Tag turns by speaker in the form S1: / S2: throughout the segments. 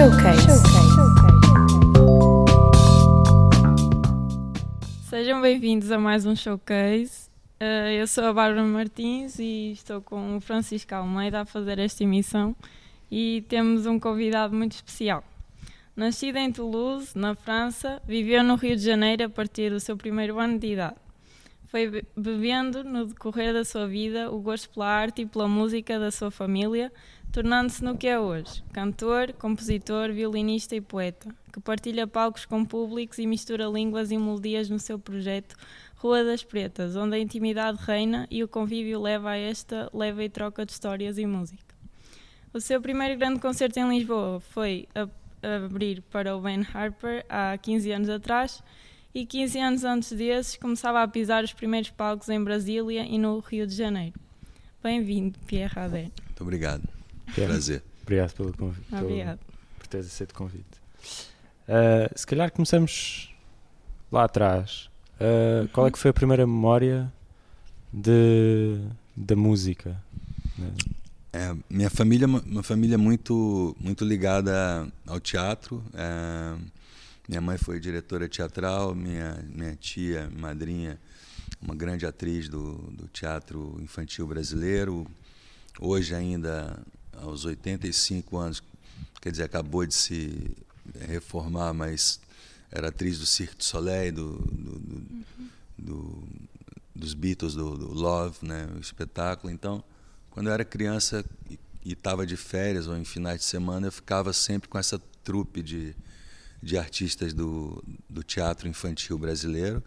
S1: Showcase.
S2: Sejam bem-vindos a mais um showcase. Uh, eu sou a Bárbara Martins e estou com o Francisco Almeida a fazer esta emissão e temos um convidado muito especial. Nascido em Toulouse, na França, viveu no Rio de Janeiro a partir do seu primeiro ano de idade. Foi bebendo, no decorrer da sua vida, o gosto pela arte e pela música da sua família, tornando-se no que é hoje: cantor, compositor, violinista e poeta, que partilha palcos com públicos e mistura línguas e melodias no seu projeto Rua das Pretas, onde a intimidade reina e o convívio leva a esta leva e troca de histórias e música. O seu primeiro grande concerto em Lisboa foi a, abrir para o Ben Harper há 15 anos atrás e 15 anos antes desses começava a pisar os primeiros palcos em Brasília e no Rio de Janeiro. Bem-vindo, Pierre Radet.
S3: Muito obrigado.
S4: Pierre,
S3: Prazer.
S4: Obrigado pelo convite.
S2: Obrigado.
S4: Por teres aceito o convite. Uh, se calhar começamos lá atrás. Uh, qual é que foi a primeira memória de, da música?
S3: É, minha família é uma família muito muito ligada ao teatro. É, minha mãe foi diretora teatral, minha minha tia, madrinha, uma grande atriz do, do teatro infantil brasileiro. Hoje ainda aos 85 anos, quer dizer, acabou de se reformar, mas era atriz do Cirque du Soleil, do, do, do, uhum. do dos Beatles, do, Love, né, o espetáculo. Então, quando eu era criança e estava de férias ou em finais de semana, eu ficava sempre com essa trupe de, de artistas do, do teatro infantil brasileiro,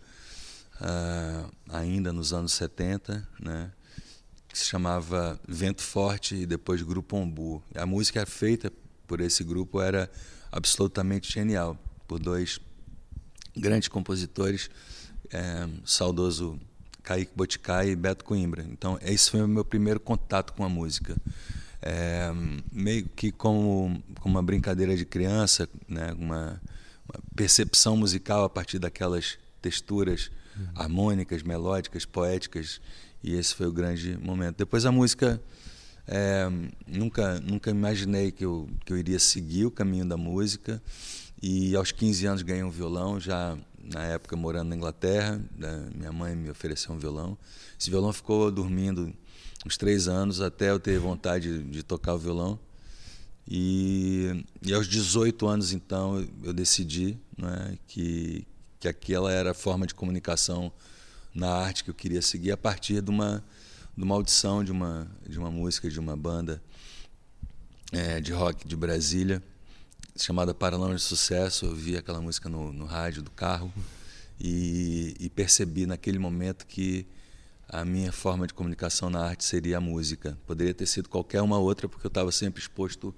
S3: uh, ainda nos anos 70, né? que se chamava Vento Forte e depois Grupo Ombu. A música feita por esse grupo era absolutamente genial, por dois grandes compositores, é, saudoso Kaique Boticai e Beto Coimbra. Então, esse foi o meu primeiro contato com a música. É, meio que como, como uma brincadeira de criança, né, uma, uma percepção musical a partir daquelas texturas uhum. harmônicas, melódicas, poéticas e esse foi o grande momento. Depois a música, é, nunca, nunca imaginei que eu, que eu iria seguir o caminho da música. E aos 15 anos ganhei um violão, já na época morando na Inglaterra. Né, minha mãe me ofereceu um violão. Esse violão ficou dormindo uns três anos até eu ter vontade de, de tocar o violão. E, e, aos 18 anos, então, eu decidi né, que, que aquela era a forma de comunicação na arte que eu queria seguir a partir de uma, de uma audição de uma, de uma música de uma banda é, de rock de Brasília chamada Paralama de Sucesso. Eu vi aquela música no, no rádio do carro e, e percebi naquele momento que a minha forma de comunicação na arte seria a música. Poderia ter sido qualquer uma outra, porque eu estava sempre exposto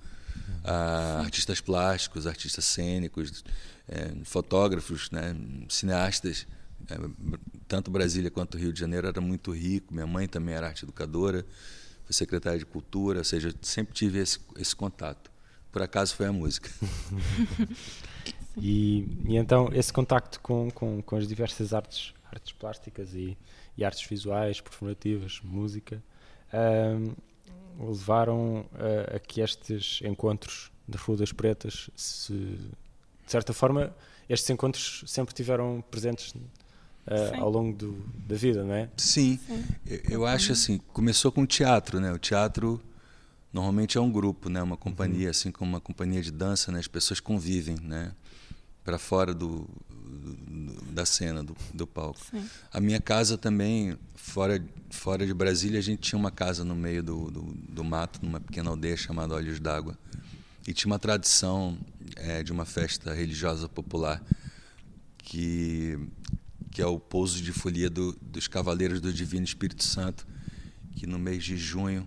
S3: a artistas plásticos, artistas cênicos, é, fotógrafos, né, cineastas. É, tanto Brasília quanto Rio de Janeiro era muito rico. Minha mãe também era arte educadora, foi secretária de cultura, ou seja, sempre tive esse, esse contato. Por acaso foi a música.
S4: e, e, então esse contacto com, com, com as diversas artes, artes plásticas e, e artes visuais, performativas, música, um, levaram a, a, que estes encontros de Rua das Pretas, se, de certa forma, estes encontros sempre tiveram presentes uh, ao longo do, da vida, não é?
S3: Sim, Sim. Eu, eu, acho assim, começou com o teatro, né? O teatro normalmente é um grupo, né? Uma companhia, uhum. assim como uma companhia de dança, né? As pessoas convivem, né? Para fora do, do, da cena, do, do palco. Sim. A minha casa também, fora, fora de Brasília, a gente tinha uma casa no meio do, do, do mato, numa pequena aldeia chamada Olhos d'Água. E tinha uma tradição é, de uma festa religiosa popular que que é o pouso de folia do, dos Cavaleiros do Divino Espírito Santo, que no mês de junho,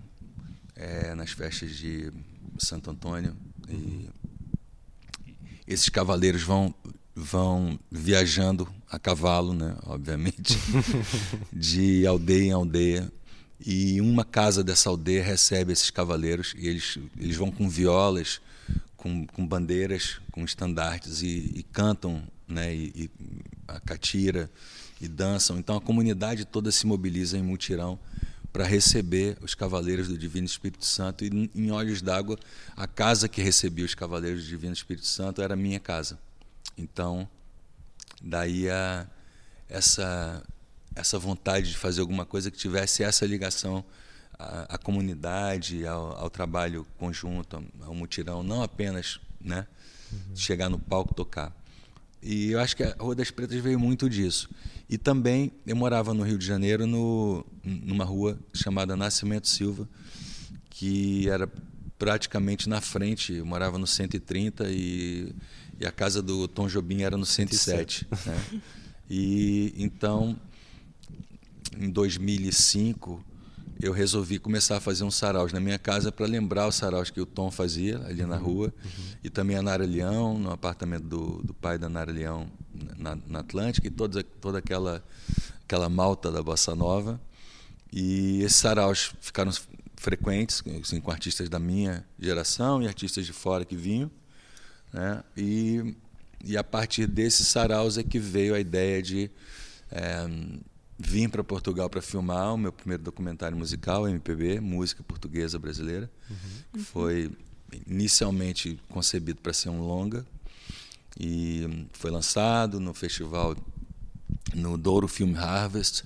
S3: é, nas festas de Santo Antônio, e esses cavaleiros vão vão viajando a cavalo, né, obviamente, de aldeia em aldeia. E uma casa dessa aldeia recebe esses cavaleiros e eles, eles vão com violas, com, com bandeiras, com estandartes e, e cantam né, e, e a catira e dançam. Então a comunidade toda se mobiliza em mutirão para receber os cavaleiros do Divino Espírito Santo e em Olhos d'Água a casa que recebia os cavaleiros do Divino Espírito Santo era a minha casa. Então, daí a, essa essa vontade de fazer alguma coisa que tivesse essa ligação à, à comunidade, ao, ao, trabalho conjunto, ao mutirão, não apenas, né, uhum. chegar no palco tocar. E eu acho que a Rua das Pretas veio muito disso. E também eu morava no Rio de Janeiro, no, numa rua chamada Nascimento Silva, que era praticamente na frente. Eu morava no 130 e, e a casa do Tom Jobim era no 107. 107. Né? E então, em 2005, eu resolvi começar a fazer uns saraus na minha casa para lembrar os saraus que o Tom fazia ali na uhum, rua uhum. e também a Nara Leão, no apartamento do, do pai da Nara Leão na, na Atlântica e toda, toda aquela, aquela malta da Bossa Nova. E esses saraus ficaram frequentes assim, com artistas da minha geração e artistas de fora que vinham. Né? E, e a partir desses saraus é que veio a ideia de é, Vim para Portugal para filmar o meu primeiro documentário musical, MPB, música portuguesa brasileira, uhum. que foi inicialmente concebido para ser um longa e foi lançado no festival no Douro Film Harvest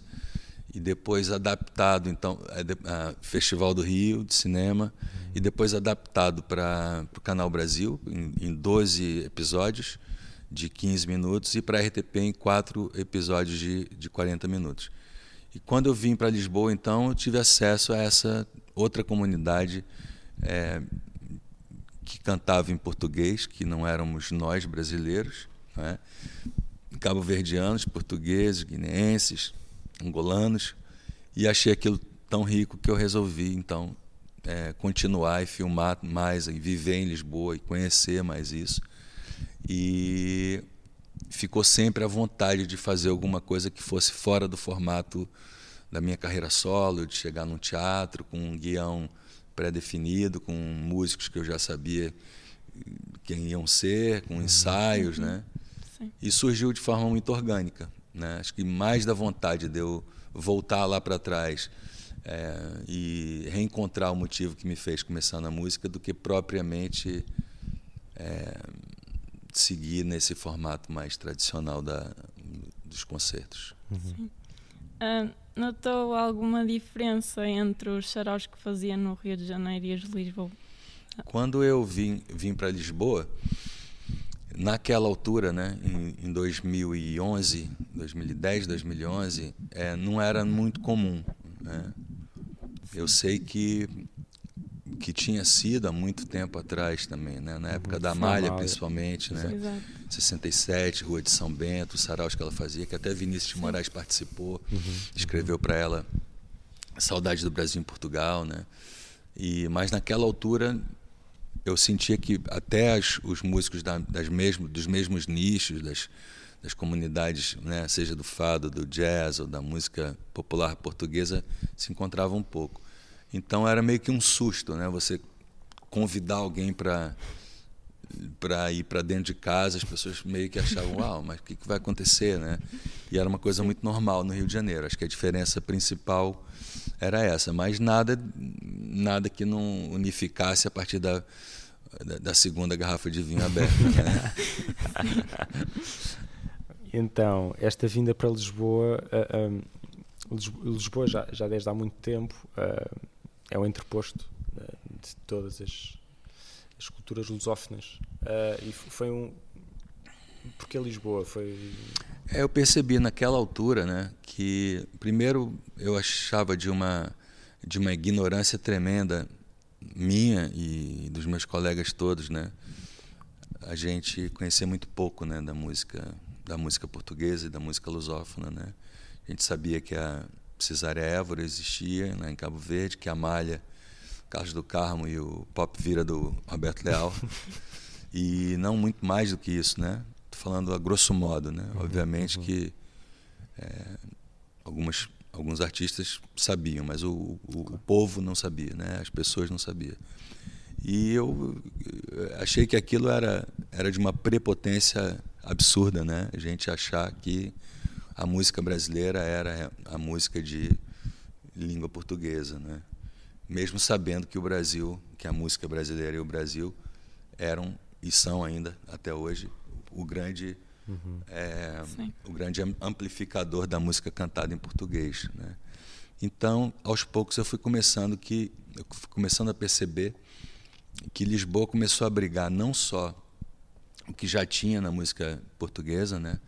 S3: e depois adaptado então a Festival do Rio de cinema uhum. e depois adaptado para o canal Brasil em, em 12 episódios de 15 minutos e para a RTP em quatro episódios de, de 40 minutos. E quando eu vim para Lisboa, então, eu tive acesso a essa outra comunidade é, que cantava em português, que não éramos nós brasileiros, né? cabo-verdianos, portugueses, guineenses, angolanos, e achei aquilo tão rico que eu resolvi, então, é, continuar e filmar mais, e viver em Lisboa e conhecer mais isso e ficou sempre à vontade de fazer alguma coisa que fosse fora do formato da minha carreira solo, de chegar num teatro com um guião pré-definido, com músicos que eu já sabia quem iam ser, com uhum. ensaios, uhum. né? Sim. E surgiu de forma muito orgânica, né? Acho que mais da vontade de eu voltar lá para trás é, e reencontrar o motivo que me fez começar na música do que propriamente é, seguir nesse formato mais tradicional da, dos concertos.
S2: Uhum. Uh, notou alguma diferença entre os saraus que fazia no Rio de Janeiro e os de Lisboa?
S3: Quando eu vim, vim para Lisboa, naquela altura, né, em, em 2011, 2010, 2011, é, não era muito comum. Né? Eu sei que que tinha sido há muito tempo atrás também, né? na época da Malha, principalmente, né? Exato. 67, Rua de São Bento, os saraus que ela fazia, que até Vinícius de Moraes participou, uhum. escreveu para ela Saudade do Brasil em Portugal, né? E mas naquela altura eu sentia que até as, os músicos da, das mesmo, dos mesmos nichos, das, das comunidades, né, seja do fado, do jazz ou da música popular portuguesa, se encontravam um pouco. Então era meio que um susto, né? Você convidar alguém para para ir para dentro de casa, as pessoas meio que achavam, uau, mas o que, que vai acontecer, né? E era uma coisa muito normal no Rio de Janeiro. Acho que a diferença principal era essa, mas nada nada que não unificasse a partir da, da, da segunda garrafa de vinho aberta. Né?
S4: então, esta vinda para Lisboa, uh, um, Lisboa já, já desde há muito tempo uh, é o entreposto uh, de todas as, as culturas lusófonas. Uh, e foi um. Porque Lisboa foi.
S3: É, eu percebi naquela altura, né, que primeiro eu achava de uma de uma ignorância tremenda minha e dos meus colegas todos, né? A gente conhecia muito pouco, né, da música da música portuguesa e da música lusófona, né? A gente sabia que a Cesária Évora existia né, em Cabo Verde, que a Malha, Carlos do Carmo e o Pop Vira do Roberto Leal. e não muito mais do que isso, né? Tô falando a grosso modo, né? Uhum, Obviamente uhum. que é, algumas, alguns artistas sabiam, mas o, o, o, povo não sabia, né? As pessoas não sabiam. E eu achei que aquilo era, era de uma prepotência absurda, né? A gente achar que a música brasileira era a música de, língua portuguesa, né? Mesmo sabendo que o Brasil, que a música brasileira e o Brasil eram e são ainda até hoje o grande uhum. é, o grande amplificador da música cantada em português, né? Então, aos poucos eu fui começando que eu fui começando a perceber que Lisboa começou a brigar não só o que já tinha na música portuguesa, né?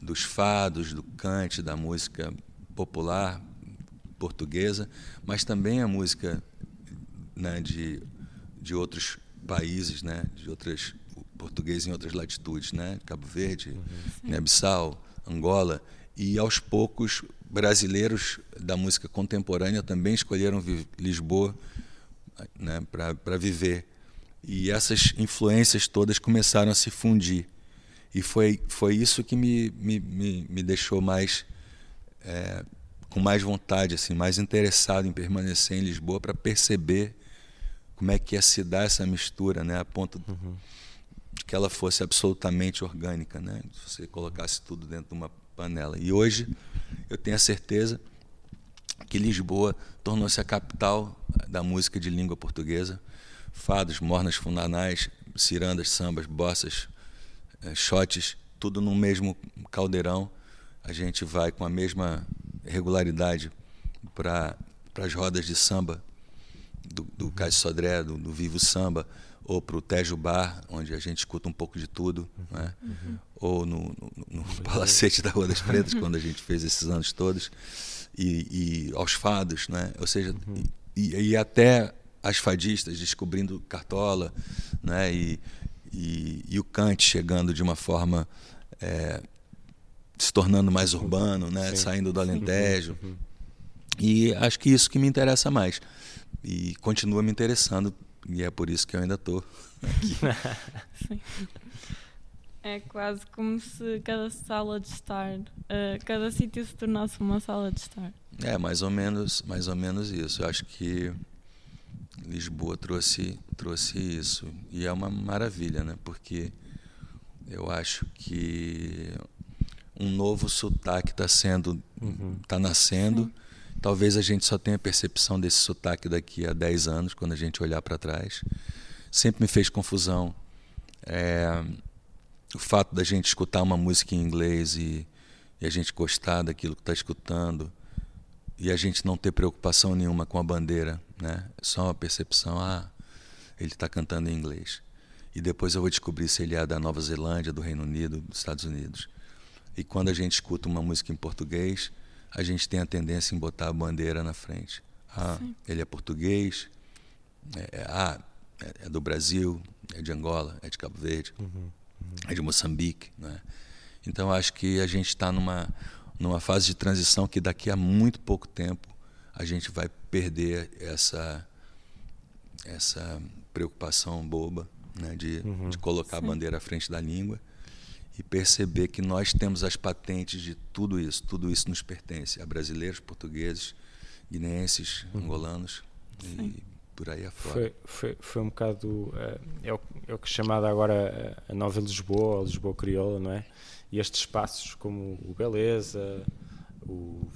S3: Dos fados, do cante, da música popular portuguesa, mas também a música né, de, de outros países, né, de outras português em outras latitudes, né, Cabo Verde, uhum. Guiné-Bissau, Angola, e aos poucos brasileiros da música contemporânea também escolheram Lisboa né, para viver. E essas influências todas começaram a se fundir. E foi, foi isso que me, me, me, me deixou mais. É, com mais vontade, assim, mais interessado em permanecer em Lisboa para perceber como é que ia se dar essa mistura, né, a ponto uhum. de que ela fosse absolutamente orgânica, né, se você colocasse tudo dentro de uma panela. E hoje eu tenho a certeza que Lisboa tornou-se a capital da música de língua portuguesa. Fados, mornas fundanais, cirandas, sambas, bossas, shots, tudo no mesmo caldeirão. A gente vai com a mesma regularidade para as rodas de samba do, do uhum. Sodré, do, do, Vivo Samba, ou para o Tejo Bar, onde a gente escuta um pouco de tudo, uhum. né? Uhum. ou no, no, no Palacete da Rua das Pretas, quando a gente fez esses anos todos, e, e aos fados, né? ou seja, uhum. e, e, até as fadistas descobrindo Cartola, né? e, e, e o Kant chegando de uma forma é, se tornando mais urbano, né? saindo do Alentejo. Uhum. E acho que isso que me interessa mais. E continua me interessando, e é por isso que eu ainda estou aqui.
S2: Sim. É quase como se cada sala de estar, uh, cada sítio se tornasse uma sala de estar.
S3: É, mais ou menos, mais ou menos isso. Eu acho que Lisboa trouxe, trouxe isso. E é uma maravilha, né? Porque eu acho que um novo sotaque está sendo, está uhum. nascendo. Sim. Talvez a gente só tenha percepção desse sotaque daqui a 10 anos, quando a gente olhar para trás. Sempre me fez confusão é, o fato da gente escutar uma música em inglês e, e a gente gostar daquilo que está escutando e a gente não ter preocupação nenhuma com a bandeira, né? É só uma percepção, ah, ele está cantando em inglês. E depois eu vou descobrir se ele é da Nova Zelândia, do Reino Unido, dos Estados Unidos. E quando a gente escuta uma música em português, a gente tem a tendência em botar a bandeira na frente. Ah, Sim. ele é português, é, é, ah, é, é, do Brasil, é de Angola, é de Cabo Verde, uhum, uhum. é de Moçambique. Né? Então acho que a gente está numa numa fase de transição que daqui a muito pouco tempo a gente vai perder essa essa preocupação boba né, de, uhum. de colocar Sim. a bandeira à frente da língua e perceber que nós temos as patentes de tudo isso, tudo isso nos pertence a brasileiros, portugueses, guineenses, uhum. angolanos Sim. e por aí afora.
S4: Foi, foi, foi um bocado, é, é, o, é o que é chamado agora a nova Lisboa, a Lisboa crioula, não é? E estes espaços como o Beleza, o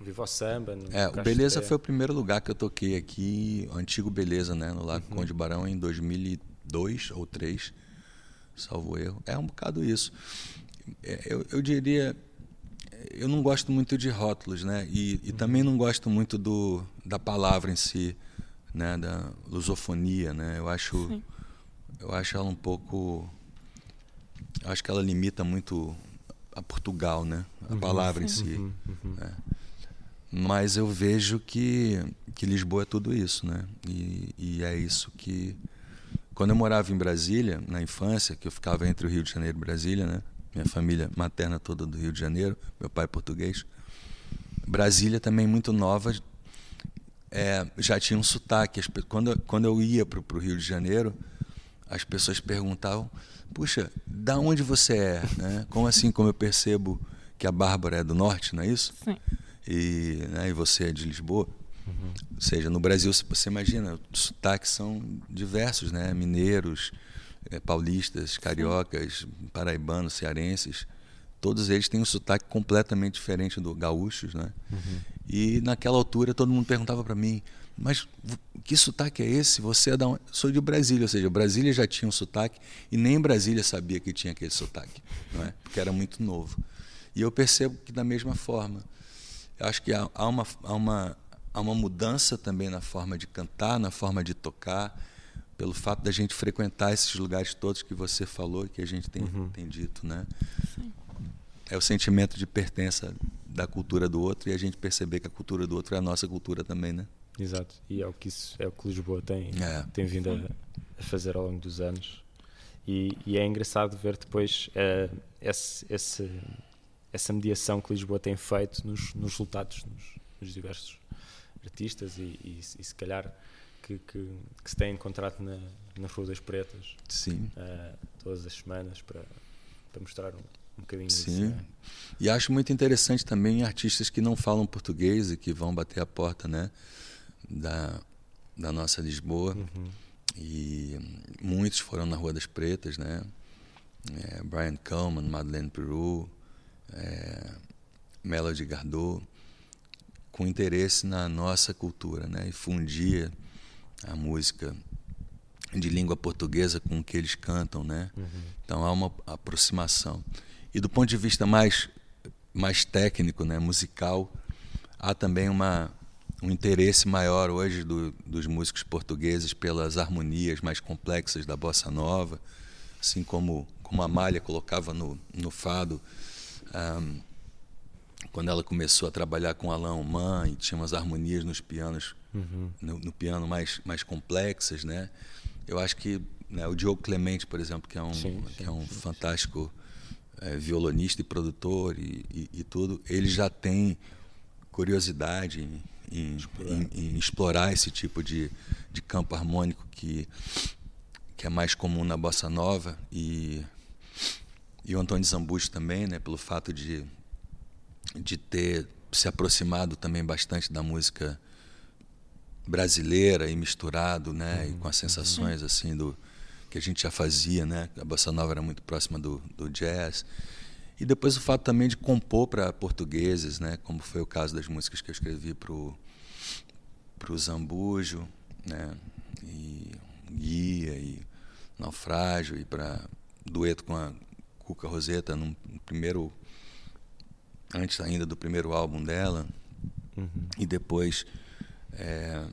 S4: Vivo Samba.
S3: é, o Beleza foi o primeiro lugar que eu toquei aqui, o antigo Beleza, né, no Lago uhum. Conde Barão, em 2002 ou 2003, salvo erro. É um bocado isso. É, eu, eu diria, eu não gosto muito de rótulos, né, e, e uhum. também não gosto muito do, da palavra em si, né, da lusofonia, né, eu acho, eu acho ela um pouco acho que ela limita muito a Portugal, né? A uhum, palavra sim. em si. Uhum, uhum. É. Mas eu vejo que, que Lisboa é tudo isso, né? E, e, é isso que... Quando eu morava em Brasília, na infância, que eu ficava entre o Rio de Janeiro e Brasília, né? Minha família materna toda do Rio de Janeiro, meu pai é português. Brasília também muito nova, é, já tinha um sotaque. Quando, quando eu ia para o Rio de Janeiro, as pessoas perguntavam puxa, da onde você é? Né? Como assim, como eu percebo que a Bárbara é do norte, não é isso?
S2: Sim.
S3: E, né, e você é de Lisboa? Uhum. Ou seja, no Brasil, você imagina, os sotaques são diversos, né? Mineiros, é, paulistas, cariocas, Sim. paraibanos, cearenses. Todos eles têm um sotaque completamente diferente do gaúchos, né? Uhum. E naquela altura todo mundo perguntava para mim, mas que sotaque é esse? Você é da onde? Sou de Brasília, ou seja, Brasília já tinha um sotaque e nem Brasília sabia que tinha aquele sotaque, não é? Porque era muito novo. E eu percebo que da mesma forma, eu acho que há, há uma, há uma há uma mudança também na forma de cantar, na forma de tocar, pelo fato da gente frequentar esses lugares todos que você falou, que a gente tem, uhum. tem dito, né? Sim. É o sentimento de pertença da cultura do outro e a gente perceber que a cultura do outro é a nossa cultura também, né?
S4: Exato, e é o que, isso, é o que Lisboa tem, é. tem vindo a, a, fazer ao longo dos anos. E, e é engraçado ver depois uh, esse, esse, essa mediação que Lisboa tem feito nos, nos resultados, nos, nos diversos artistas e, e, e se calhar que, que, que, se tem encontrado na, nas Ruas Pretas
S3: Sim.
S4: Uh, todas as semanas para, para mostrar um, um bocadinho
S3: Sim. Disso, E acho muito interessante também artistas que não falam português e que vão bater a porta né, da, da nossa Lisboa. Uhum. E muitos foram na Rua das Pretas, né? É, Brian Coleman, Madeleine Peru, é, Melody Gardot com interesse na nossa cultura, né? E fundia a música de língua portuguesa com o que eles cantam, né? Uhum. Então há uma aproximação. E do ponto de vista mais mais técnico, né, musical, há também uma um interesse maior hoje do, dos músicos portugueses pelas harmonias mais complexas da bossa nova, assim como como a Malha colocava no, no fado. Um, quando ela começou a trabalhar com Alain Oman e tinha umas harmonias nos pianos, uhum. no, no, piano mais, mais complexas, né? Eu acho que né, o Diogo Clemente, por exemplo, que é um, sim, sim, que é um sim, fantástico é, violonista e produtor e, e, e, tudo, ele já tem curiosidade em, explorar. Em, em explorar esse tipo de, de campo harmônico que, que é mais comum na bossa nova e e o Antônio Zambucci também, né, pelo fato de de ter se aproximado também bastante da música brasileira e misturado, né, uhum. e com as sensações uhum. assim do que a gente já fazia, né? A bossa nova era muito próxima do, do jazz. E depois o fato também de compor para portugueses, né, como foi o caso das músicas que eu escrevi pro pro Zambujo, né, e Guia e Naufrágio e para dueto com a Cuca Roseta no primeiro antes ainda do primeiro álbum dela, uhum. e depois é,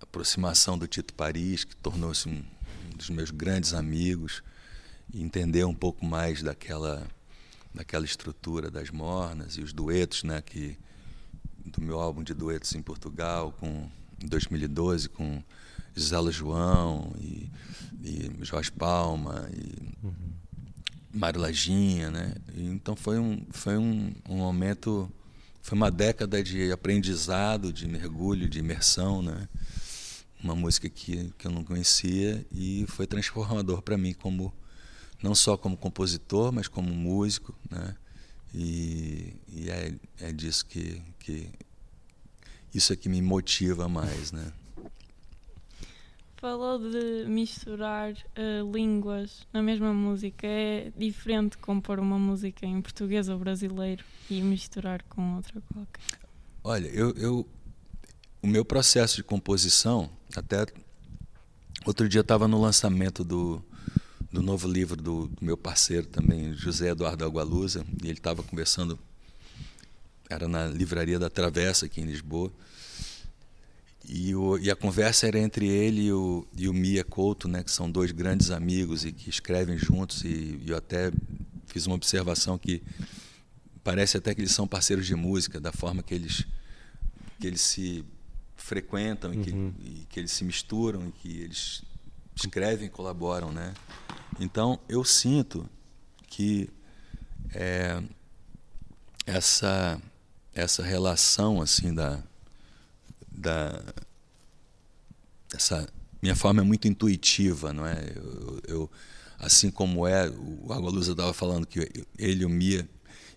S3: aproximação do Tito Paris, que tornou-se um, um, dos meus grandes amigos, e entender um pouco mais daquela, daquela estrutura das mornas e os duetos, né, que, do meu álbum de duetos em Portugal, com, em 2012, com Gisela João e, e Jorge Palma e uhum. Mário Lajinha, né? Então foi um, foi um, um momento, foi uma década de aprendizado, de mergulho, de imersão, né? Uma música que, que eu não conhecia e foi transformador para mim como não só como compositor, mas como músico, né? E, e é, é disso que, que isso é que me motiva mais, né?
S2: falou de misturar uh, línguas na mesma música. É diferente compor uma música em português ou brasileiro e misturar com outra qualquer?
S3: Olha, eu, eu o meu processo de composição, até outro dia estava no lançamento do, do novo livro do, do, meu parceiro também, José Eduardo Agualusa, e ele estava conversando, era na livraria da Travessa aqui em Lisboa, e, o, e, a conversa era entre ele e o, e o Mia Couto, né, que são dois grandes amigos e que escrevem juntos. E, e eu até fiz uma observação que parece até que eles são parceiros de música, da forma que eles, que eles se frequentam e, que, uhum. e que eles se misturam e que eles escrevem e colaboram. Né? Então eu sinto que é, essa, essa relação assim da da essa minha forma é muito intuitiva, não é? Eu, eu assim como é o Água Luz estava falando que ele e o Mia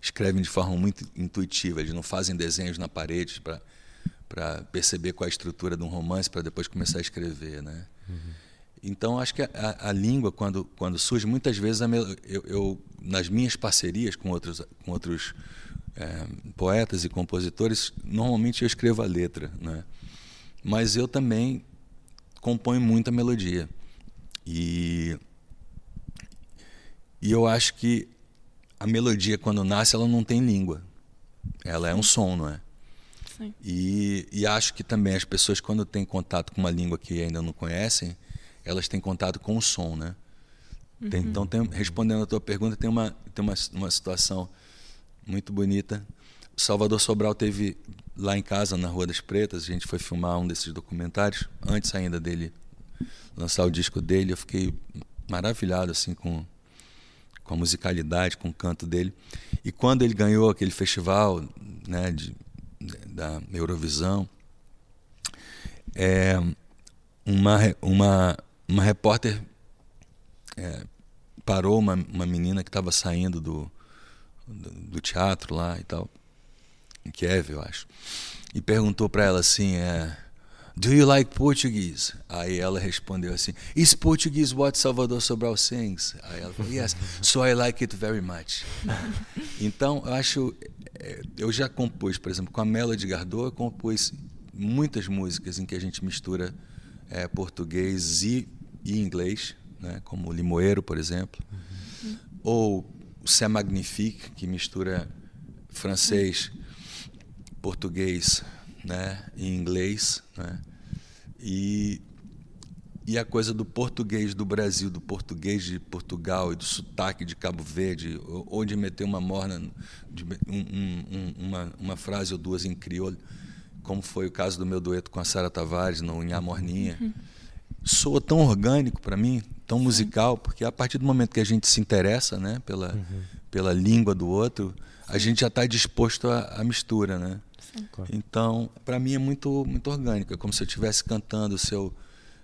S3: escrevem de forma muito intuitiva, eles não fazem desenhos na parede para para perceber qual é a estrutura de um romance para depois começar a escrever, né? Uhum. Então acho que a, a, língua quando quando surge muitas vezes eu, eu, nas minhas parcerias com outros com outros é, poetas e compositores, normalmente eu escrevo a letra, né? Mas eu também componho muita melodia. E, e eu acho que a melodia, quando nasce, ela não tem língua. Ela é um som, não é?
S2: Sim.
S3: E, e acho que também as pessoas, quando têm contato com uma língua que ainda não conhecem, elas têm contato com o som, né? Tem, então, tem, respondendo a tua pergunta, tem uma, tem uma, uma situação muito bonita. Salvador Sobral teve lá em casa, na Rua das Pretas, a gente foi filmar um desses documentários, antes ainda dele lançar o disco dele, eu fiquei maravilhado assim com, com a musicalidade, com o canto dele. E quando ele ganhou aquele festival né, de, da Eurovisão, é, uma, uma, uma repórter é, parou uma, uma menina que estava saindo do, do, do, teatro lá e tal, em Kiev, eu acho, e perguntou para ela assim, é, Do you like Portuguese? Aí ela respondeu assim, Is Portuguese what Salvador Sobral sings? Aí ela falou, Yes, so I like it very much. então, eu acho, é, eu já compus, por exemplo, com a Melody Gardot, eu compus muitas músicas em que a gente mistura é, português e, e inglês, né, como Limoeiro, por exemplo, uhum. ou o C'est Magnifique, que mistura francês, português né, e inglês. Né, e, e a coisa do português do Brasil, do português de Portugal e do sotaque de Cabo Verde, ou de meter uma morna, de, um, um, uma, uma frase ou duas em crioulo, como foi o caso do meu dueto com a Sara Tavares no Inhá Morninha. Uhum. Soa tão orgânico para mim, tão musical, porque a partir do momento que a gente se interessa né, pela, uhum. pela língua do outro, a gente já está disposto à, mistura. Né? Então, para mim é muito, muito orgânico. É como se eu estivesse cantando, se eu,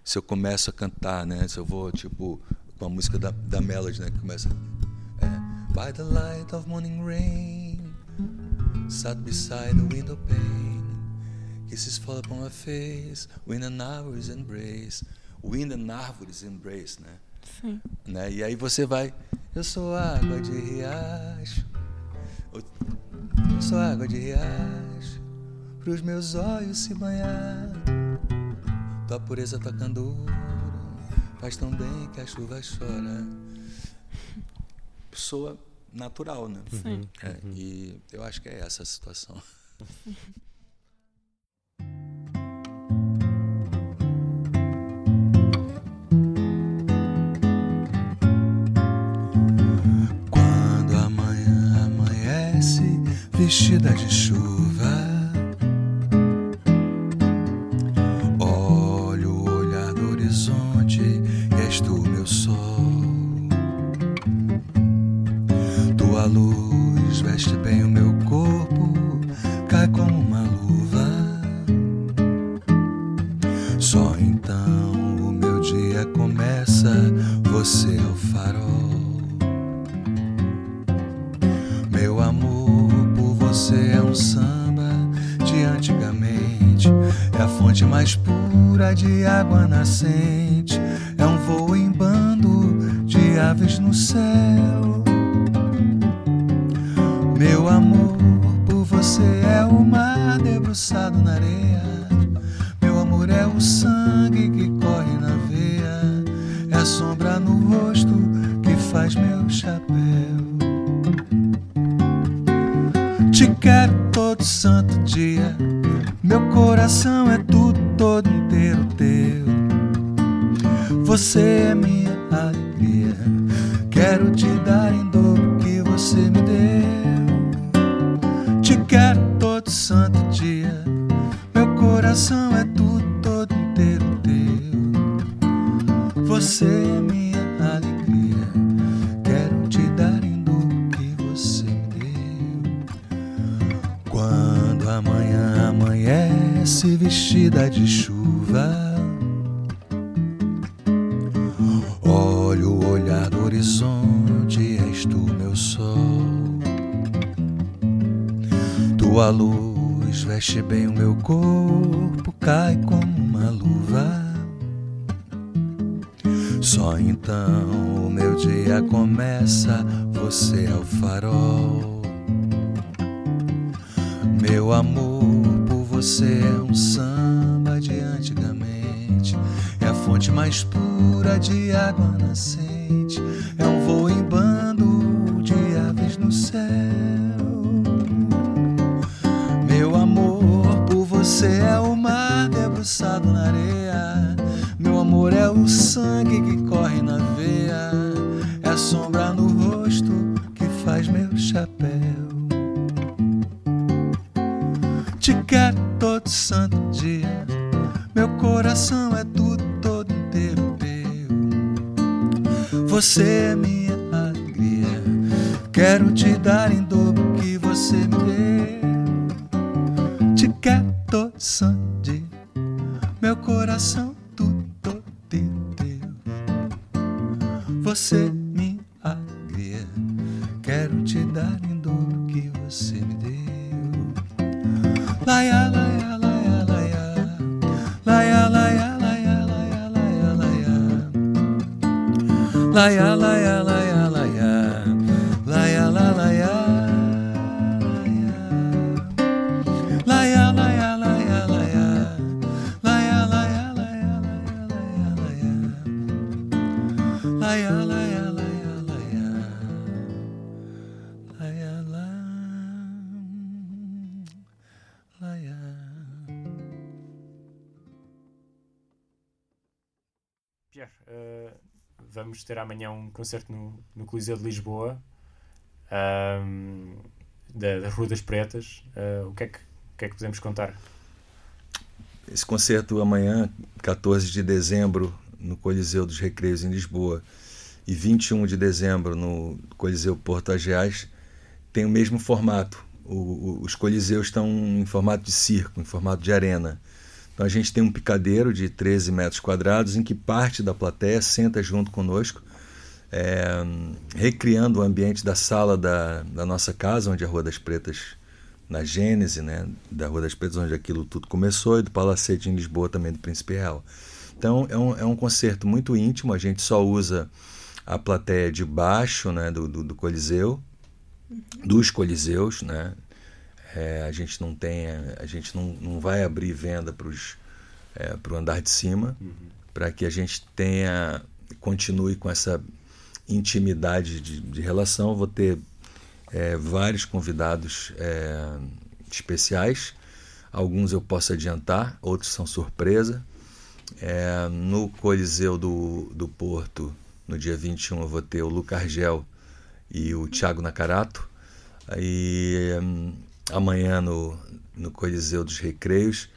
S3: se eu começo a cantar, né? se eu vou, tipo, com a música da, da Melody, né? que começa. É, By the light of morning rain, sat beside the window pane, kisses fall upon my face, hours embrace. Wind and Árvores Embrace, né?
S2: Sim.
S3: Né? E aí você vai, eu sou água de riacho, eu sou água de riacho, pros meus olhos se banhar. Tua pureza, tua candura, faz tão bem que a chuva chora. Pessoa natural, né?
S2: Sim.
S3: É, e eu acho que é essa a situação. Vestida de chuva. Você é minha amanhece vestida de chuva. Olho o olhar do horizonte, és tu meu sol. Tua luz veste bem o meu corpo, todo santo dia. Meu coração tudo todo teu. Você
S4: vamos ter amanhã um concerto no, no Coliseu de Lisboa, ahm, da, da Rua das Pretas. Eh, o, que é que, o que é que podemos contar?
S3: Esse concerto amanhã, 14 de dezembro, no Coliseu dos Recreios em Lisboa, e 21 de dezembro no Coliseu Porto Ageais, tem o mesmo formato. O- o- os coliseus estão em formato de circo, em formato de arena. Então a gente tem um picadeiro de 13 metros quadrados em que parte da plateia senta junto conosco, é, recriando o ambiente da sala da, da nossa casa, onde a Rua das Pretas, na gênese né, da Rua das Pretas, onde aquilo tudo começou, e do Palacete em Lisboa também, do Príncipe Real. Então é um, é um concerto muito íntimo, a gente só usa a plateia de baixo né, do, do, do Coliseu, dos Coliseus, né? É, a gente não tem, a gente não, não vai abrir venda para é, o andar de cima, para que a gente tenha, continue com essa intimidade de, de relação. Vou ter é, vários convidados é, especiais, alguns eu posso adiantar, outros são surpresa. É, no Coliseu do, do Porto, no dia 21, eu vou ter o Luca Argel e o Thiago Nakarato. Aí hum, amanhã no, no Coliseu dos Recreios,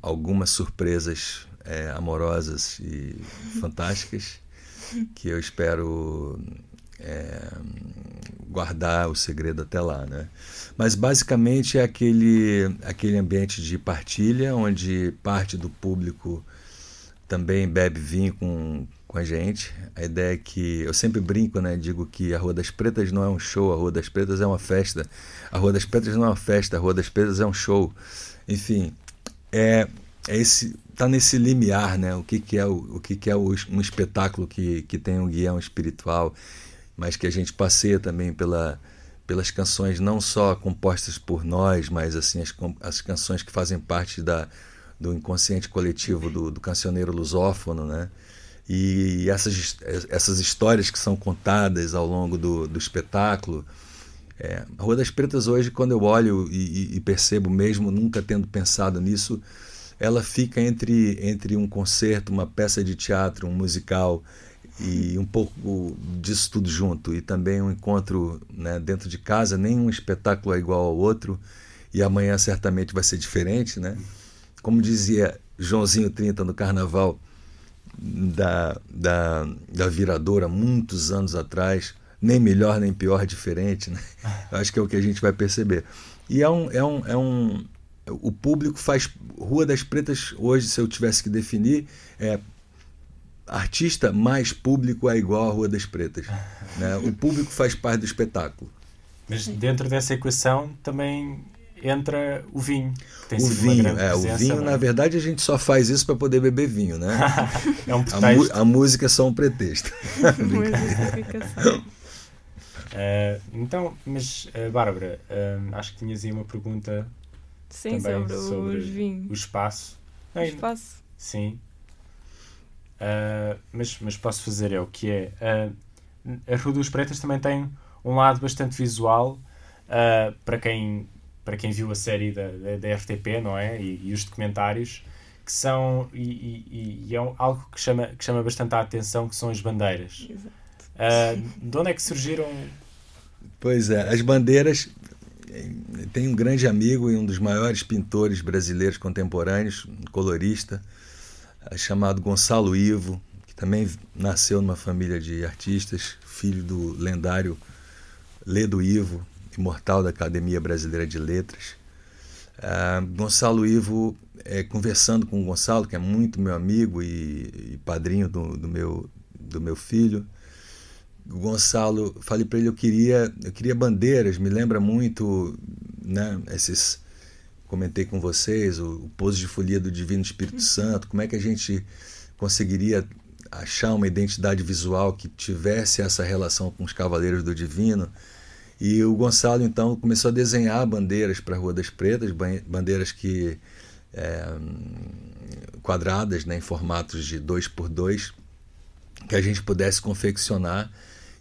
S3: algumas surpresas é, amorosas e fantásticas que eu espero é, guardar o segredo até lá, né? Mas basicamente é aquele aquele ambiente de partilha onde parte do público também bebe vinho com, com a gente. A ideia é que eu sempre brinco, né? Digo que a Rua das Pretas não é um show, a Rua das Pretas é uma festa. A Rua das Pretas não é uma festa, a Rua das Pretas é um show. Enfim, é, é esse tá nesse limiar, né? O que, que é o, o que, que é o, um espetáculo que, que tem um guião espiritual, mas que a gente passeia também pela pelas canções não só compostas por nós, mas assim as, as canções que fazem parte da do inconsciente coletivo do, do cancioneiro lusófono, né? E essas, essas histórias que são contadas ao longo do, do espetáculo. É, a Rua das Pretas hoje, quando eu olho e, e, percebo, mesmo nunca tendo pensado nisso, ela fica entre, entre um concerto, uma peça de teatro, um musical e um pouco disso tudo junto. E também um encontro né, dentro de casa, nenhum espetáculo é igual ao outro. E amanhã certamente vai ser diferente, né? Como dizia Joãozinho 30 no Carnaval da, da, da Viradora, muitos anos atrás, nem melhor nem pior, diferente, né? Acho que é o que a gente vai perceber. E é um, é um, é um. O público faz. Rua das Pretas, hoje, se eu tivesse que definir, é. Artista mais público é igual a Rua das Pretas. Né? O público faz parte do espetáculo.
S4: Mas dentro dessa equação também entra o vinho.
S3: o vinho, é, o vinho, né? na verdade, a gente só faz isso para poder beber vinho, né?
S4: é um
S3: a, a, música é só um pretexto.
S4: uh, então, mas, uh, Bárbara, uh, acho que tinhas aí uma pergunta
S2: Sim,
S4: também
S2: sobre,
S4: sobre
S2: os vinhos.
S4: o espaço.
S2: O espaço.
S4: Sim. Uh, mas, mas posso fazer é o que é. Uh, a Rua dos Pretas também tem um lado bastante visual uh, para, quem, para quem viu a série da, da, da RTP, não é? E, e, os documentários, que são. E, e, e, é algo que chama, que chama bastante a atenção, que são as bandeiras.
S2: Exato.
S4: de onde é que surgiram?
S3: Pois é, as bandeiras. Tem um grande amigo e um dos maiores pintores brasileiros contemporâneos, um colorista, chamado Gonçalo Ivo, que também nasceu numa família de artistas, filho do lendário Ledo Ivo, imortal da Academia Brasileira de Letras. Uh, Gonçalo Ivo, é, conversando com o Gonçalo, que é muito meu amigo e, e padrinho do, do, meu, do meu filho, o Gonçalo, falei para ele, eu queria, eu queria bandeiras, me lembra muito, né, esses comentei com vocês, o, o pouso de folia do Divino Espírito uhum. Santo, como é que a gente conseguiria achar uma identidade visual que tivesse essa relação com os Cavaleiros do Divino. E o Gonçalo então começou a desenhar bandeiras para a Rua das Pretas, bandeiras que é, quadradas, né, em formatos de 2 por 2 que a gente pudesse confeccionar.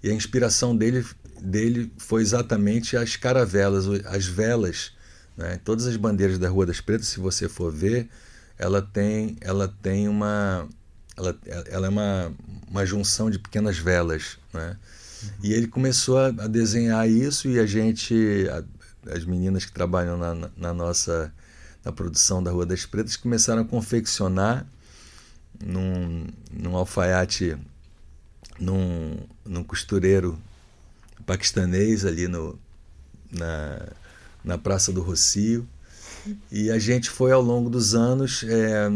S3: E a inspiração dele, dele foi exatamente as caravelas, as velas né? Todas as bandeiras da Rua das Pretas, se você for ver, ela tem, ela tem uma, ela, ela é uma, uma junção de pequenas velas, né? E ele começou a, a, desenhar isso e a gente, a, as meninas que trabalham na, na, nossa na produção da Rua das Pretas começaram a confeccionar num, num alfaiate, num, num costureiro paquistanês ali no, na, na Praça do Rocio. E a gente foi ao longo dos anos é,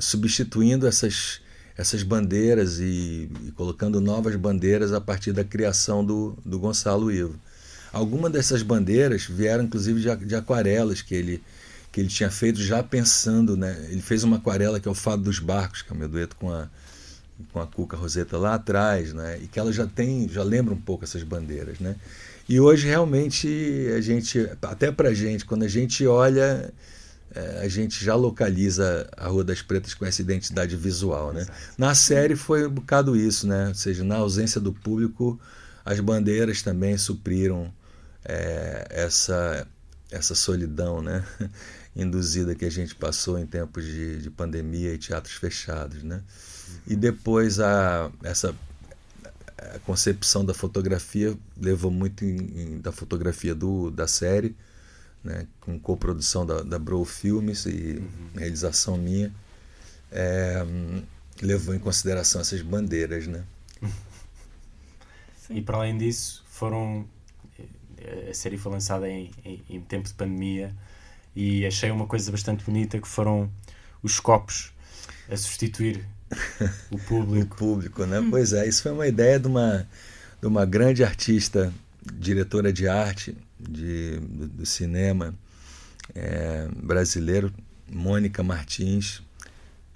S3: substituindo essas, essas bandeiras e, e, colocando novas bandeiras a partir da criação do, do Gonçalo Ivo. Algumas dessas bandeiras vieram inclusive de, de, aquarelas que ele, que ele tinha feito já pensando. Né? Ele fez uma aquarela que é o Fado dos Barcos, que é o meu dueto com a, com a Cuca Roseta lá atrás, né? e que ela já tem, já lembra um pouco essas bandeiras. Né? E hoje realmente a gente, até para gente, quando a gente olha, a gente já localiza a Rua das Pretas com essa identidade visual, né? Na série foi um bocado isso, né? Ou seja, na ausência do público, as bandeiras também supriram é, essa essa solidão, né? Induzida que a gente passou em tempos de, de pandemia e teatros fechados, né? E depois a essa a concepção da fotografia levou muito em, em, da fotografia do, da série, né, com coprodução da, da Bro Filmes e uhum. realização minha, é, levou em consideração essas bandeiras. Né?
S4: E para além disso, foram. A série foi lançada em, em, em tempo de pandemia e achei uma coisa bastante bonita que foram os copos a substituir o público.
S3: o público, né? Pois é, isso foi uma ideia de uma, de uma grande artista, diretora de arte de, do, do cinema é, brasileiro, Mônica Martins,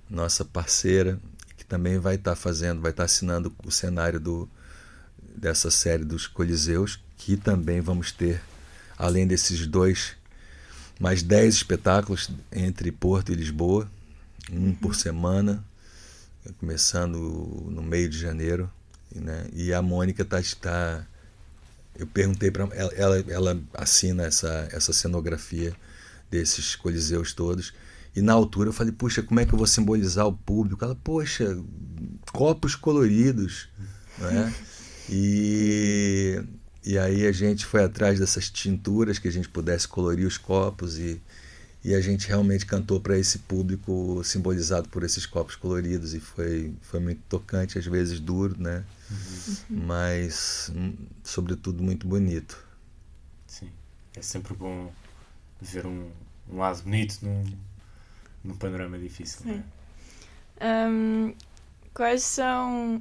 S3: nossa parceira, que também vai estar tá fazendo, vai estar tá assinando o cenário do, dessa série dos Coliseus, que também vamos ter, além desses dois, mais dez espetáculos entre Porto e Lisboa, um por semana, começando no meio de janeiro, né? E a Mônica tá, está eu perguntei para ela, ela, ela assina essa essa cenografia desses coliseus todos. E na altura eu falei, puxa, como é que eu vou simbolizar o público? Ela, poxa, copos coloridos, né? E, e aí a gente foi atrás dessas tinturas que a gente pudesse colorir os copos e, e a gente realmente cantou para esse público simbolizado por esses copos coloridos e foi foi muito tocante às vezes duro né uhum. mas hum, sobretudo muito bonito
S4: sim é sempre bom ver um, um lado bonito num, num panorama difícil
S2: sim. É? Um, quais são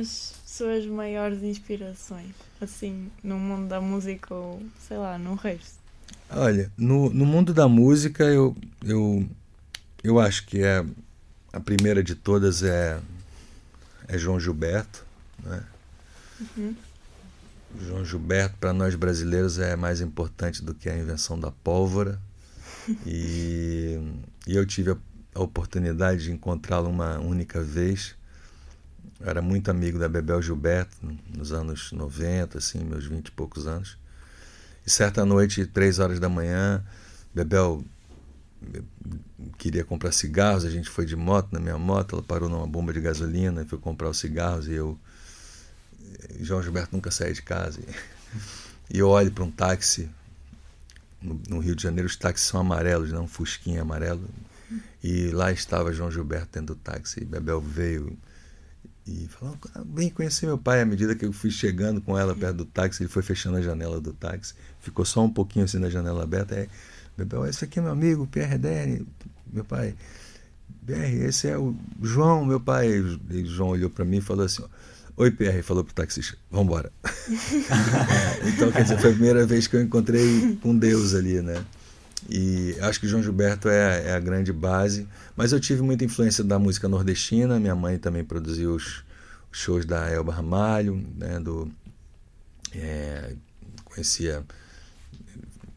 S2: as suas maiores inspirações assim no mundo da música ou sei lá no resto
S3: Olha, no, no mundo da música, eu, eu, eu acho que é a primeira de todas é, é João Gilberto. Né? Uhum. João Gilberto, para nós brasileiros, é mais importante do que a invenção da pólvora. E, e eu tive a, a oportunidade de encontrá-lo uma única vez. Eu era muito amigo da Bebel Gilberto nos anos 90, assim, meus vinte e poucos anos. E certa noite, três horas da manhã, Bebel queria comprar cigarros, a gente foi de moto, na minha moto, ela parou numa bomba de gasolina e foi comprar os cigarros e eu João Gilberto nunca saía de casa. E eu olho para um táxi no, Rio de Janeiro, os táxis são amarelos, não né? um fusquinha amarelo. E lá estava João Gilberto dentro do táxi. E Bebel veio e falou: Vem conhecer meu pai. À medida que eu fui chegando com ela perto do táxi, ele foi fechando a janela do táxi. Ficou só um pouquinho assim na janela aberta. Aí, Bebel, esse aqui é meu amigo, Pierre Dene, meu pai. Pierre, esse é o João, meu pai. E João olhou para mim e falou assim: Oi, PR, falou pro taxista, vamos embora. então, quer dizer, foi a primeira vez que eu encontrei com Deus ali, né? E acho que João Gilberto é, é, a grande base, mas eu tive muita influência da música nordestina, minha mãe também produziu os, os shows da Elba Ramalho, né, do, é, conhecia,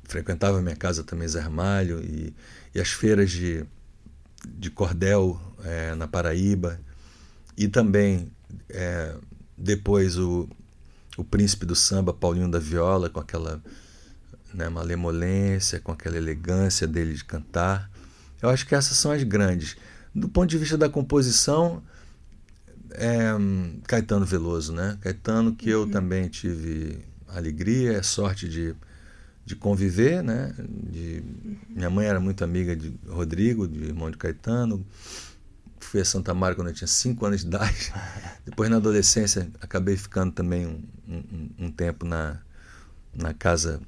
S3: frequentava minha casa também Zé Ramalho, e, e as feiras de, de cordel é, na Paraíba, e também é, depois o, o príncipe do samba, Paulinho da Viola, com aquela né, malemolência, com aquela elegância dele de cantar. Eu acho que essas são as grandes. Do ponto de vista da composição, é, Caetano Veloso, né? Caetano que eu uhum. também tive alegria, sorte de, de conviver, né? De, minha mãe era muito amiga de Rodrigo, de irmão de Caetano fui a Santa Maria quando eu tinha 5 anos de idade. Depois, na adolescência, acabei ficando também um, um, um tempo na, na casa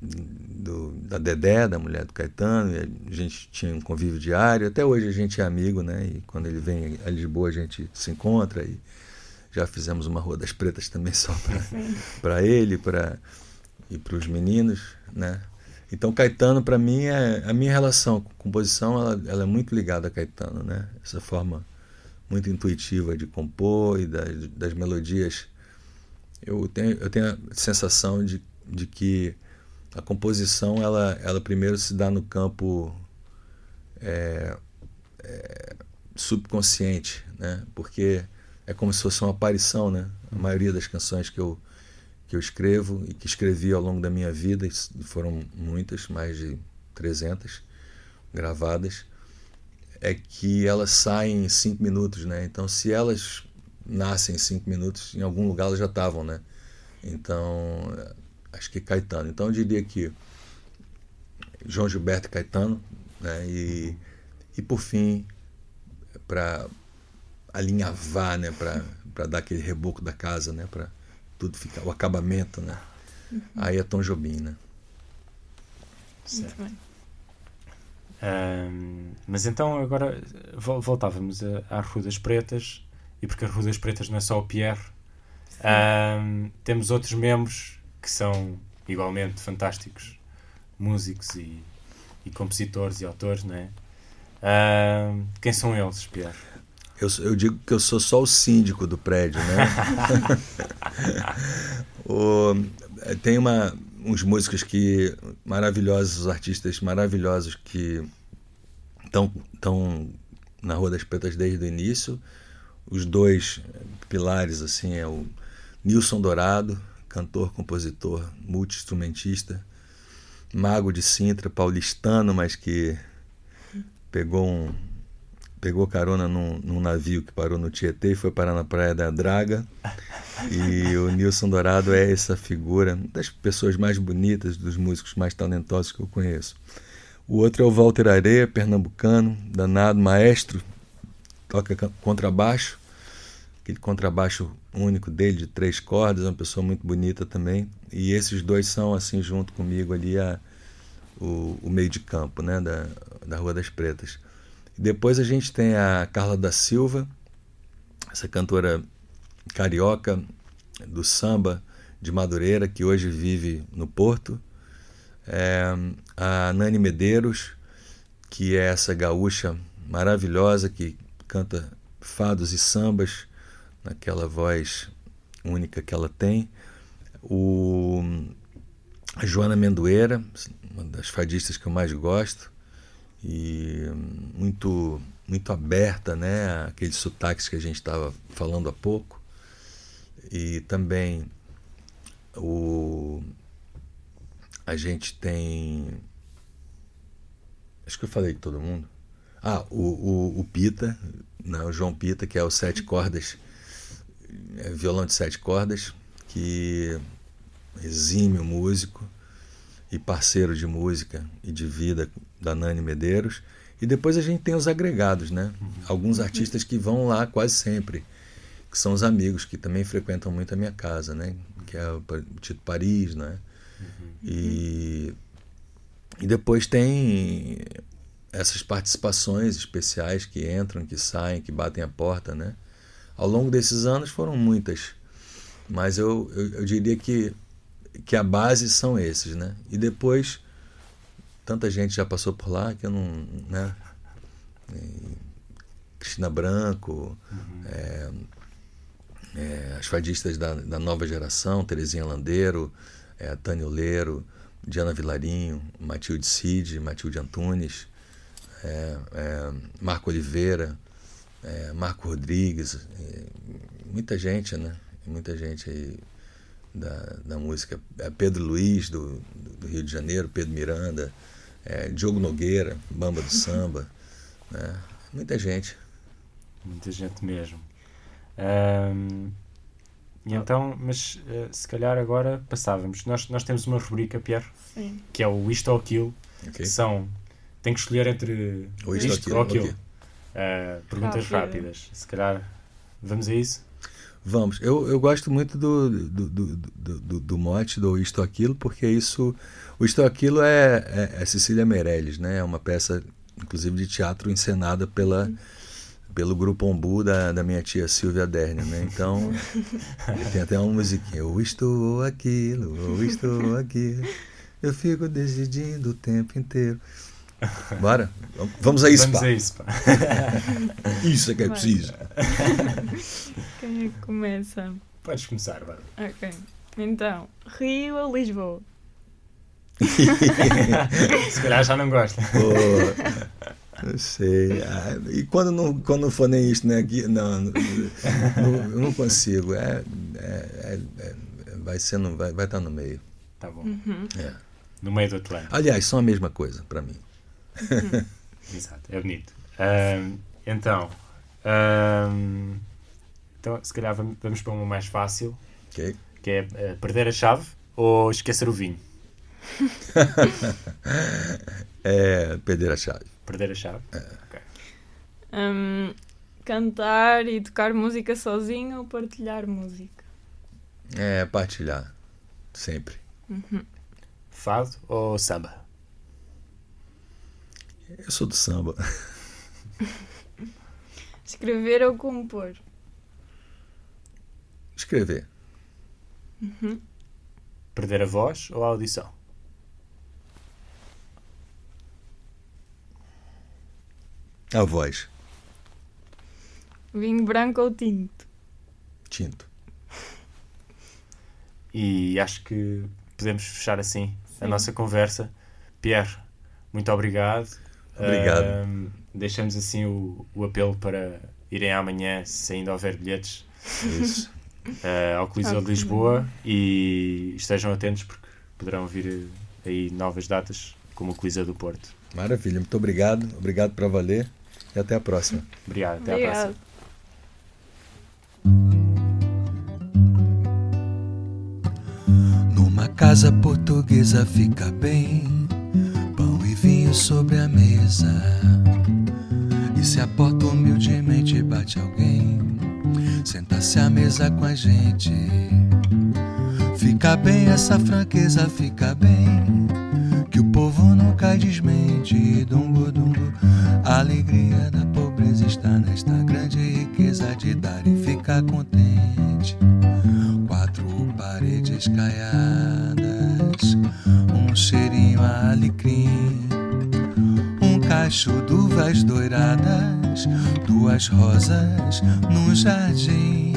S3: do, da Dedé, da mulher do Caetano, a gente tinha um convívio diário. Até hoje a gente é amigo, né? E quando ele vem a Lisboa, a gente se encontra e já fizemos uma Rua das Pretas também só para ele pra, e para os meninos, né? Então Caetano para mim é a minha relação com composição, ela, ela, é muito ligada a Caetano, né? Essa forma muito intuitiva de compor e das, das melodias. Eu tenho, eu tenho a sensação de, de que a composição ela, ela primeiro se dá no campo é, é, subconsciente, né? Porque é como se fosse uma aparição, né? A maioria das canções que eu que eu escrevo e que escrevi ao longo da minha vida, foram muitas, mais de 300 gravadas, é que elas saem em cinco minutos, né? Então, se elas nascem em cinco minutos, em algum lugar elas já estavam, né? Então, acho que Caetano. Então, eu diria que João Gilberto e Caetano, né? E, e por fim, para alinhavar, né? Para dar aquele reboco da casa, né? Para tudo fica, o acabamento, né? Uhum. Aí é Tom Jobim, né?
S2: Muito bem.
S4: Um, mas então agora voltávamos às Rudas Pretas, e porque as Rudas Pretas não é só o Pierre, um, temos outros membros que são igualmente fantásticos, músicos e, e compositores e autores, não é? Um, quem são eles, Pierre?
S3: Eu, eu, digo que eu sou só o síndico do prédio, né? o, tem uma, uns músicos que maravilhosos, artistas maravilhosos que estão tão na Rua das Pretas desde o início. Os dois pilares assim é o Nilson Dourado, cantor, compositor, multi-instrumentista, mago de Sintra, paulistano, mas que pegou um, pegou carona num, num, navio que parou no Tietê e foi parar na Praia da Draga. E o Nilson Dourado é essa figura das pessoas mais bonitas, dos músicos mais talentosos que eu conheço. O outro é o Walter Areia, pernambucano, danado, maestro, toca contrabaixo, aquele contrabaixo único dele de três cordas, uma pessoa muito bonita também. E esses dois são, assim, junto comigo ali, a, o, o meio de campo né, da, da Rua das Pretas. Depois a gente tem a Carla da Silva, essa cantora carioca do samba de Madureira, que hoje vive no Porto. É, a Nani Medeiros, que é essa gaúcha maravilhosa que canta fados e sambas naquela voz única que ela tem. O a Joana Mendoeira, uma das fadistas que eu mais gosto, e muito, muito aberta né, aqueles sotaques que a gente estava falando há pouco. E também o, a gente tem. Acho que eu falei de todo mundo. Ah, o, o, o Pita, não, o João Pita, que é o sete cordas, é violão de sete cordas, que exímio músico e parceiro de música e de vida da Nani Medeiros. E depois a gente tem os agregados, né? Alguns artistas que vão lá quase sempre, que são os amigos que também frequentam muito a minha casa, né? Que é o Tito Paris, né? E, e depois tem essas participações especiais que entram, que saem, que batem a porta, né? Ao longo desses anos foram muitas, mas eu, eu, eu diria que, que a base são esses, né? E depois tanta gente já passou por lá que eu não, né? Cristina Branco, uhum. é, é, as fadistas da, da, nova geração, Terezinha Landeiro, é, Tânia Oleiro, Diana Vilarinho, Matilde Cid, Matilde Antunes, é, é, Marco Oliveira, é, Marco Rodrigues, muita gente, né? Muita gente aí da, da música. É, Pedro Luiz, do, do, Rio de Janeiro, Pedro Miranda, Diogo Nogueira, Bamba do Samba, né? Muita gente.
S4: Muita gente mesmo. Um, e então, mas uh, se calhar agora passávamos. Nós, nós temos uma rubrica, Pierre, Sim. que é o Isto ou Aquilo, okay. que são tem que escolher entre
S3: ou isto, isto ou aquilo.
S4: Uh, perguntas rápidas. Se calhar vamos a isso?
S3: Vamos. Eu, eu gosto muito do, do, do, do, do mote do Isto Aquilo, porque isso. O Isto Aquilo é, é, é Cecília Meirelles, né? É uma peça, inclusive, de teatro encenada pela. Pelo grupo Ombu da, da minha tia Silvia Dernio, né? Então, tem até uma musiquinha, eu estou aquilo, eu estou aquilo, eu fico decidindo o tempo inteiro. Bora? Vamos a isso,
S4: Vamos pá. a isso, pá.
S3: isso é que é preciso.
S2: Quem é que começa?
S4: Podes começar, bora.
S2: Ok. Então, Rio ou Lisboa?
S4: Se calhar já não gosta.
S3: Oh, não sei. Ah, e quando não, quando não for nem isso, né? Aqui, não, não, não, não consigo. É, é, é, vai, ser no, vai, vai estar no meio.
S4: Tá bom. Uhum. É. No meio do Atlântico.
S3: Aliás, são a mesma coisa para mim.
S4: Exato, é bonito. então, então, se calhar vamos, vamos para uma mais fácil,
S3: okay.
S4: que é uh, perder a chave ou esquecer o vinho.
S3: é perder a chave.
S4: Perder a chave?
S3: É. Okay.
S2: Um, cantar e tocar música sozinho ou partilhar música?
S3: É, partilhar. Sempre.
S2: Uhum.
S4: Fado ou samba?
S3: Eu sou do samba.
S2: Escrever ou compor?
S3: Escrever.
S2: Uhum.
S4: Perder a voz ou a audição?
S3: A voz.
S2: Vinho branco ou tinto?
S3: Tinto.
S4: E acho que podemos fechar assim Sim. a nossa conversa. Pierre, muito obrigado.
S3: Obrigado.
S4: Uh, deixamos assim o, o apelo para irem amanhã, se ainda houver bilhetes,
S3: Isso.
S4: Uh, ao Coliseu de Lisboa e estejam atentos porque poderão vir aí novas datas, como o Coliseu do Porto.
S3: Maravilha, muito obrigado. Obrigado para valer e até a próxima.
S4: Obrigado, até Obrigado. a próxima.
S1: Numa casa portuguesa fica bem vinho sobre a mesa. E se a porta humildemente bate alguém, senta-se à mesa com a gente. Fica bem essa franqueza, fica bem. Que o povo nunca desmente. Dungo, dungo. A alegria da pobreza está nesta grande riqueza de dar e ficar contente. Quatro paredes caiadas, um cheirinho a alecrim cacho d'uvas doiradas, duas rosas num jardim,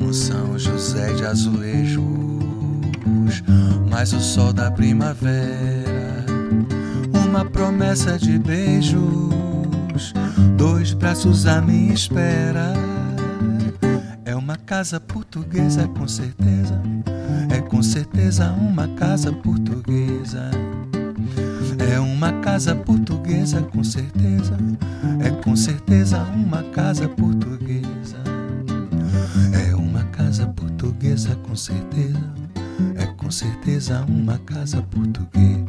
S1: um São José de azulejos,
S3: mais o sol da primavera. Uma promessa de beijos, dois braços à minha espera. É uma casa portuguesa, com certeza. É com certeza uma casa portuguesa. É uma casa portuguesa, com certeza. É com certeza uma casa portuguesa. É uma casa portuguesa, com certeza. É com certeza uma casa portuguesa.